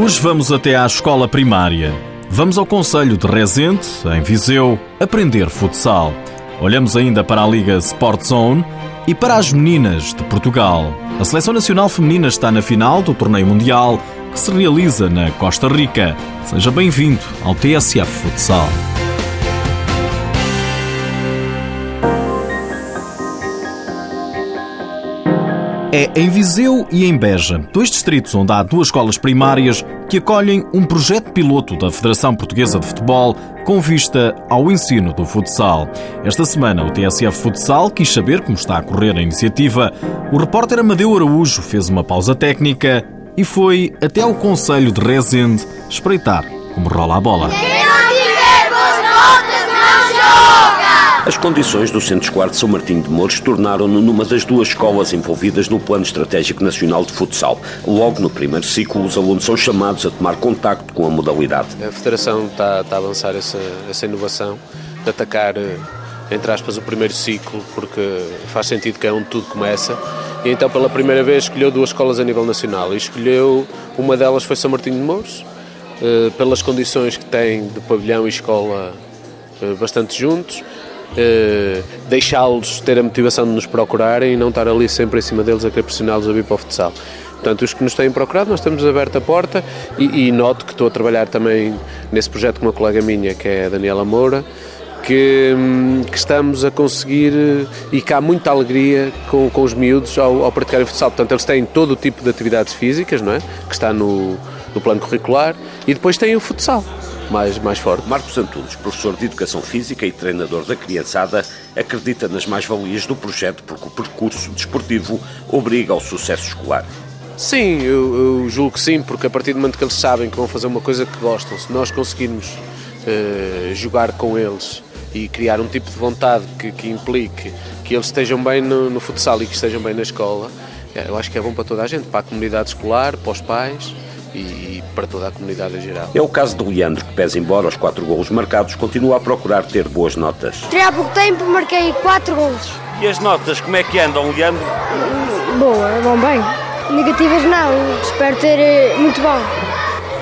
Hoje vamos até à escola primária. Vamos ao Conselho de Rezende, em Viseu, aprender futsal. Olhamos ainda para a Liga Sport Zone e para as meninas de Portugal. A Seleção Nacional Feminina está na final do Torneio Mundial que se realiza na Costa Rica. Seja bem-vindo ao TSF Futsal. É em Viseu e em Beja, dois distritos onde há duas escolas primárias que acolhem um projeto piloto da Federação Portuguesa de Futebol com vista ao ensino do futsal. Esta semana, o TSF Futsal quis saber como está a correr a iniciativa. O repórter Amadeu Araújo fez uma pausa técnica e foi até ao Conselho de Rezende espreitar como rola a bola. As condições do Centro Escolar de São Martinho de Mouros tornaram-no numa das duas escolas envolvidas no Plano Estratégico Nacional de Futsal. Logo no primeiro ciclo, os alunos são chamados a tomar contacto com a modalidade. A Federação está, está a avançar essa, essa inovação, de atacar, eh, entre aspas, o primeiro ciclo, porque faz sentido que é onde tudo começa. E então, pela primeira vez, escolheu duas escolas a nível nacional. E escolheu, uma delas foi São Martinho de Mouros, eh, pelas condições que tem de pavilhão e escola eh, bastante juntos uh, deixá-los ter a motivação de nos procurarem e não estar ali sempre em cima deles a querer pressioná-los a vir para o futsal. Portanto, os que nos têm procurado, nós temos aberto a porta e, e noto que estou a trabalhar também nesse projeto com uma colega minha, que é a Daniela Moura, que, hum, que, estamos a conseguir eh, e que há muita alegria com, com os miúdos ao, ao praticarem futsal. Portanto, eles têm todo o tipo de atividades físicas, não é? Que está no, no plano curricular, e depois têm o futsal mais, mais forte. Marcos Antunes, professor de Educação Física e treinador da criançada, acredita nas mais-valias do projeto porque o percurso desportivo obriga ao sucesso escolar. Sim, eu, eu, julgo que sim, porque a partir do momento que eles sabem que vão fazer uma coisa que gostam, se nós conseguirmos uh, jogar com eles e criar um tipo de vontade que, que implique que eles estejam bem no, no futsal e que estejam bem na escola, eh, eu acho que é bom para toda a gente, para a comunidade escolar, para os pais e para toda a comunidade em geral. É o caso de Leandro, que pese embora os quatro golos marcados, continua a procurar ter boas notas. Há pouco tempo marquei quatro golos. E as notas, como é que andam, Leandro? Boa, vão bem. Negativas não, espero ter eh, muito bom.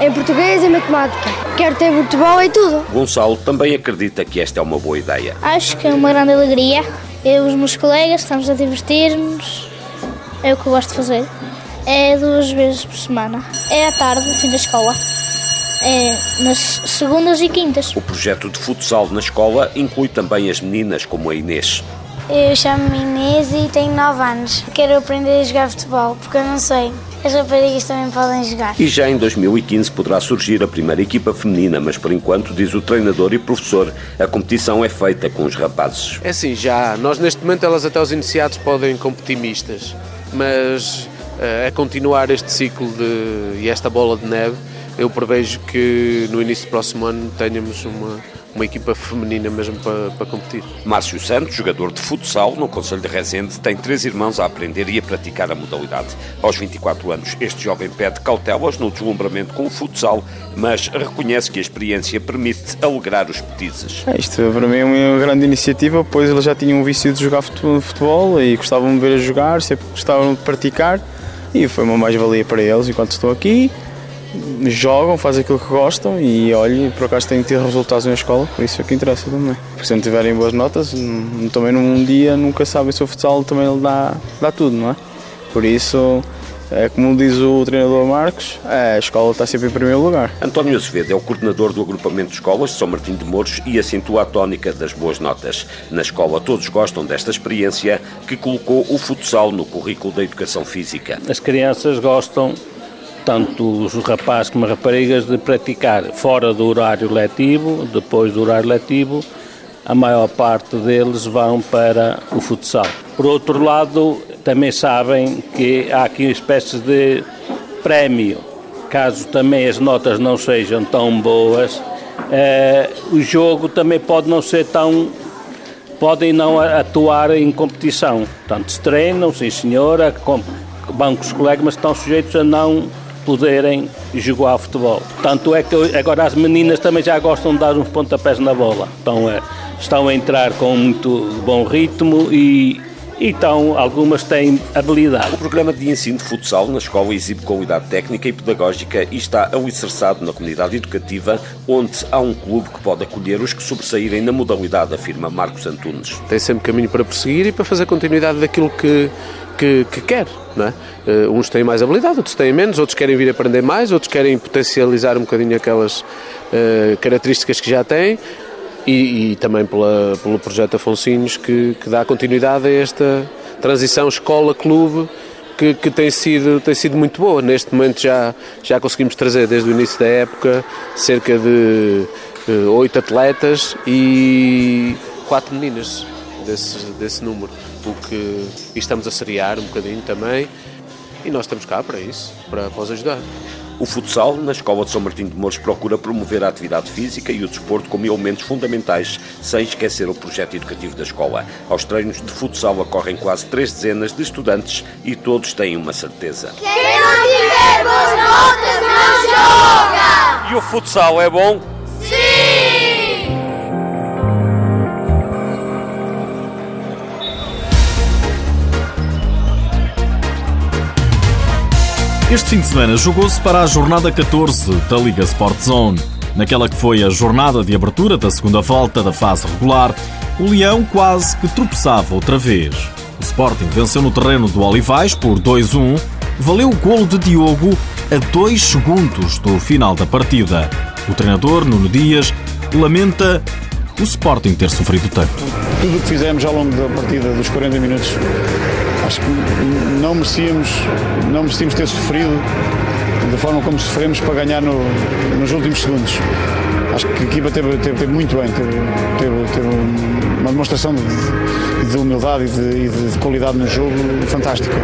Em português e matemática. Quero ter muito bom em tudo. Gonçalo também acredita que esta é uma boa ideia. Acho que é uma grande alegria. Eu e os meus colegas estamos a divertir-nos. É o que eu gosto de fazer. É duas vezes por semana. É à tarde, no fim da escola. É nas segundas e quintas. O projeto de futsal na escola inclui também as meninas como a Inês. Eu chamo-me Inês e tenho 9 anos. Quero aprender a jogar futebol, porque eu não sei. As raparigas também podem jogar. E já em 2015 poderá surgir a primeira equipa feminina, mas por enquanto, diz o treinador e professor, a competição é feita com os rapazes. É sim, já. Nós neste momento, elas até os iniciados podem competir mistas, mas a continuar este ciclo de, e esta bola de neve, eu prevejo que no início do próximo ano tenhamos uma, uma equipa feminina mesmo para, para competir. Márcio Santos, jogador de futsal no Conselho de Rezende, tem três irmãos a aprender e a praticar a modalidade. Aos 24 anos, este jovem pede cautelas no deslumbramento com o futsal, mas reconhece que a experiência permite alegrar os petizes. É, isto para mim é uma grande iniciativa, pois eles já tinham um vício de jogar futebol e gostavam de ver a jogar, sempre gostavam de praticar e foi uma mais-valia para eles enquanto estou aqui. Jogam, fazem aquilo que gostam e olhem, por acaso têm tido resultados na escola, por isso é que interessa também. Porque se não tiverem boas notas, também num dia nunca sabem se o futsal também dá, dá tudo, não é? Por isso é como diz o treinador Marcos, a escola está sempre em primeiro lugar. António Azevedo é o coordenador do agrupamento de escolas de São Martinho de Mouros e acentua a tónica das boas notas. Na escola todos gostam desta experiência que colocou o futsal no currículo da educação física. As crianças gostam, tanto os rapazes como as raparigas, de praticar fora do horário letivo, depois do horário letivo, a maior parte deles vão para o futsal. Por outro lado, também sabem que há aqui espécies de prémio. Caso também as notas não sejam tão boas, eh, o jogo também pode não ser tão. podem não atuar em competição. Portanto, se treinam, sim senhora, vão com os colegas, mas estão sujeitos a não poderem jogar futebol. Tanto é que agora as meninas também já gostam de dar uns pontapés na bola. Então, é, estão a entrar com muito bom ritmo e então algumas têm habilidade. O programa de ensino de futsal na escola exibe qualidade técnica e pedagógica e está alicerçado na comunidade educativa, onde há um clube que pode acolher os que sobressaírem na modalidade, afirma Marcos Antunes. Tem sempre caminho para prosseguir e para fazer continuidade daquilo que, que, que quer. Não é? Uh, uns têm mais habilidade, outros têm menos, outros querem vir aprender mais, outros querem potencializar um bocadinho aquelas uh, características que já têm e, e também pela, pelo projeto Afonsinhos que, que dá continuidade a esta transição escola-clube que, que, tem, sido, tem sido muito boa. Neste momento já, já conseguimos trazer desde o início da época cerca de uh, oito atletas e quatro meninas desse, desse número, o que estamos a seriar um bocadinho também e nós estamos cá para isso, para, para os ajudar. O futsal, na Escola de São Martinho de Mouros, procura promover a atividade física e o desporto como elementos fundamentais, sem esquecer o projeto educativo da escola. Aos treinos de futsal ocorrem quase três dezenas de estudantes e todos têm uma certeza. Quem não tiver boas notas não joga! E o futsal é bom? Este fim de semana jogou-se para a jornada 14 da Liga Sport Zone. Naquela que foi a jornada de abertura da segunda volta da fase regular, o Leão quase que tropeçava outra vez. O Sporting venceu no terreno do Olivais por 2-1, valeu o golo de Diogo a 2 segundos do final da partida. O treinador, Nuno Dias, lamenta o Sporting ter sofrido tanto. Tudo o que fizemos ao longo da partida dos 40 minutos acho que não merecíamos, não merecíamos ter sofrido da forma como sofremos para ganhar no, nos últimos segundos. Acho que a equipa teve, teve, teve muito bem, teve, teve, teve, uma demonstração de, de humildade e, de, de, qualidade no jogo fantástica.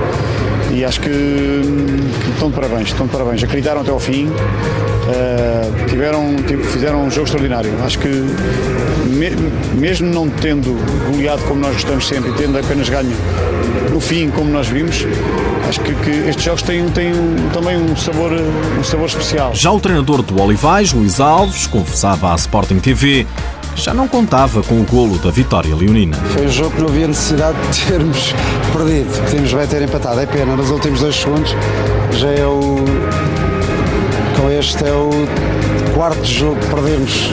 E acho que, que estão de parabéns, estão de parabéns. Acreditaram até ao fim, uh, tiveram, fizeram um jogo extraordinário. Acho que me, mesmo não tendo goleado como nós gostamos sempre e tendo apenas ganho no fim, como nós vimos, acho que, que estes jogos têm, têm também um sabor, um sabor especial. Já o treinador do Olivais, Luís Alves, confessava à Sporting TV já não contava com o golo da vitória leonina. Foi um jogo que não havia necessidade de termos perdido. Podíamos bem ter empatado. É pena, nos últimos dois segundos já é o. Com este é o quarto jogo que perdemos,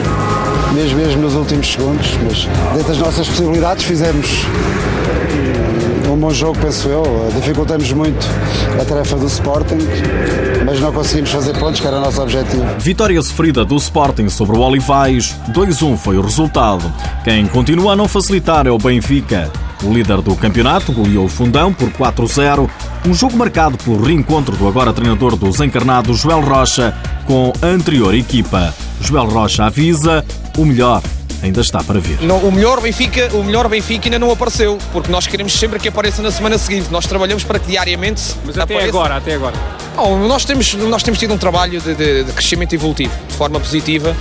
mesmo, mesmo nos últimos segundos. Mas dentro das nossas possibilidades fizemos um bom jogo, penso eu. Dificultamos muito a tarefa do Sporting, mas não conseguimos fazer pontos, que era o nosso objetivo. Vitória sofrida do Sporting sobre o Olivais, 2-1 foi o resultado. Quem continua a não facilitar é o Benfica. O líder do campeonato goleou o Fundão por 4-0, um jogo marcado pelo reencontro do agora treinador dos encarnados, Joel Rocha, com a anterior equipa. Joel Rocha avisa o melhor ainda está para ver. Não, o, melhor Benfica, o melhor Benfica ainda não apareceu, porque nós queremos sempre que apareça na semana seguinte. Nós trabalhamos para que diariamente. Mas até apareça. agora, até agora. Não, nós, temos, nós temos tido um trabalho de, de, de crescimento evolutivo, de forma positiva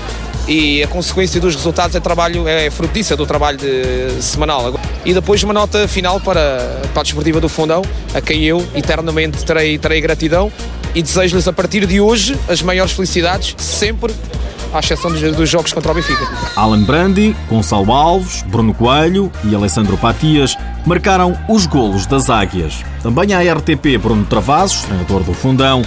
e a consequência dos resultados é trabalho é frutícia do trabalho de, semanal e depois uma nota final para, para a desportiva do Fundão a quem eu eternamente terei, terei gratidão e desejo-lhes a partir de hoje as maiores felicidades sempre à exceção dos, dos jogos contra o Benfica. Alan Brandi, Gonçalo Alves, Bruno Coelho e Alessandro Patias marcaram os golos das Águias. Também a RTP Bruno Travassos, treinador do Fundão,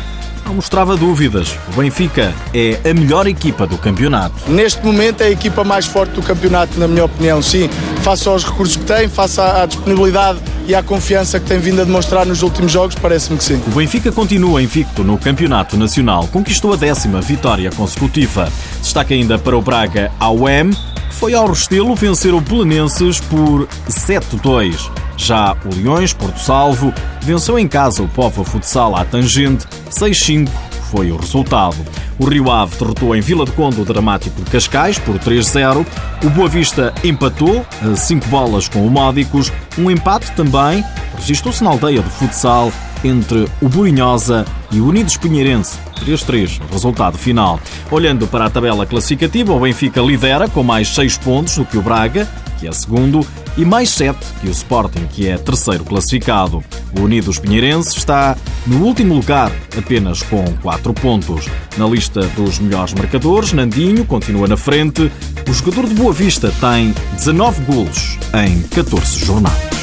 não mostrava dúvidas. O Benfica é a melhor equipa do campeonato. Neste momento é a equipa mais forte do campeonato, na minha opinião, sim. Face aos recursos que tem, face à disponibilidade e à confiança que tem vindo a demonstrar nos últimos jogos, parece-me que sim. O Benfica continua invicto no campeonato nacional. Conquistou a décima vitória consecutiva. Destaque ainda para o Braga ao M, que foi ao Restelo vencer o Belenenses por 7-2. Já o Leões, Porto Salvo, venceu em casa o Povo Futsal à Tangente 6-5 foi o resultado. O Rio Ave derrotou em Vila de Conde o dramático Cascais por 3-0. O Boa Vista empatou a 5 bolas com o Módicos. Um empate também registrou-se na aldeia de futsal entre o Borinhosa e o Unidos Pinheirense. 3-3, resultado final. Olhando para a tabela classificativa, o Benfica lidera com mais 6 pontos do que o Braga, que é segundo, e mais 7 que o Sporting, que é terceiro classificado. O Unidos Pinheirense está no último lugar, apenas com 4 pontos. Na lista dos melhores marcadores, Nandinho continua na frente. O jogador de Boa Vista tem 19 golos em 14 jornadas.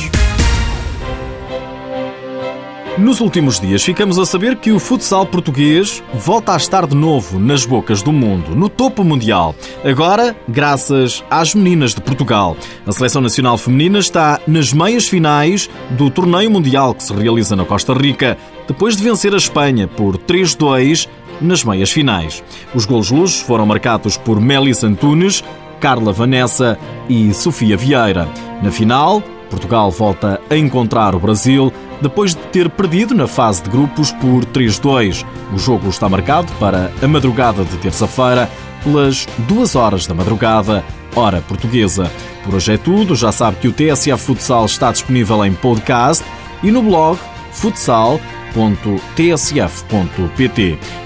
Nos últimos dias ficamos a saber que o futsal português volta a estar de novo nas bocas do mundo, no topo mundial. Agora, graças às meninas de Portugal. A seleção nacional feminina está nas meias finais do torneio mundial que se realiza na Costa Rica, depois de vencer a Espanha por 3-2 nas meias finais. Os golos luzes foram marcados por Melis Antunes, Carla Vanessa e Sofia Vieira. Na final, Portugal volta a encontrar o Brasil depois de ter perdido na fase de grupos por 3-2. O jogo está marcado para a madrugada de terça-feira, pelas duas horas da madrugada, hora portuguesa. Por hoje é tudo. Já sabe que o TSF Futsal está disponível em podcast e no blog futsal.tsf.pt.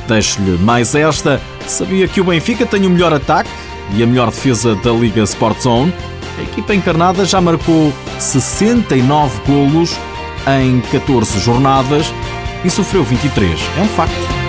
Deixo-lhe mais esta. Sabia que o Benfica tem o melhor ataque e a melhor defesa da Liga Sport Zone? A equipa encarnada já marcou 69 golos em 14 jornadas e sofreu 23. É um facto.